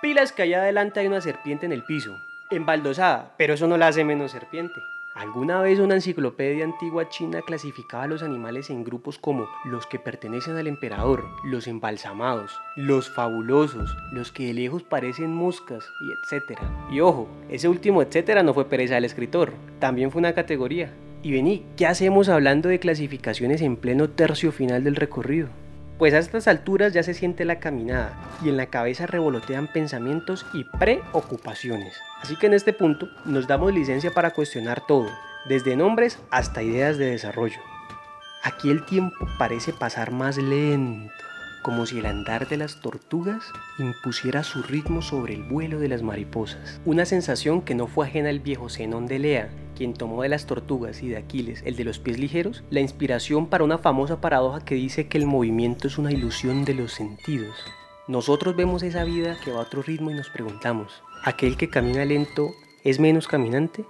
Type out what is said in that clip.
Pilas que allá adelante hay una serpiente en el piso, embaldosada, pero eso no la hace menos serpiente. Alguna vez una enciclopedia antigua china clasificaba a los animales en grupos como los que pertenecen al emperador, los embalsamados, los fabulosos, los que de lejos parecen moscas y etcétera. Y ojo, ese último etcétera no fue pereza del escritor, también fue una categoría. Y vení, ¿qué hacemos hablando de clasificaciones en pleno tercio final del recorrido? Pues a estas alturas ya se siente la caminada y en la cabeza revolotean pensamientos y preocupaciones. Así que en este punto nos damos licencia para cuestionar todo, desde nombres hasta ideas de desarrollo. Aquí el tiempo parece pasar más lento, como si el andar de las tortugas impusiera su ritmo sobre el vuelo de las mariposas. Una sensación que no fue ajena al viejo Zenón de Lea, quien tomó de las tortugas y de Aquiles el de los pies ligeros, la inspiración para una famosa paradoja que dice que el movimiento es una ilusión de los sentidos. Nosotros vemos esa vida que va a otro ritmo y nos preguntamos, ¿aquel que camina lento es menos caminante?